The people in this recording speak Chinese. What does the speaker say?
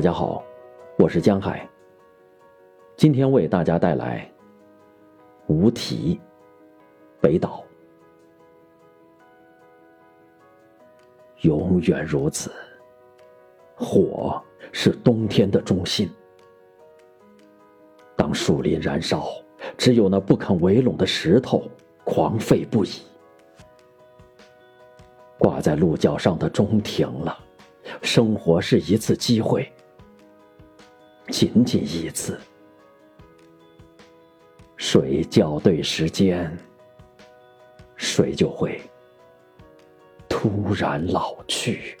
大家好，我是江海。今天为大家带来《无题》北岛。永远如此，火是冬天的中心。当树林燃烧，只有那不肯围拢的石头狂吠不已。挂在鹿角上的钟停了，生活是一次机会，仅仅一次。谁校对时间，谁就会突然老去。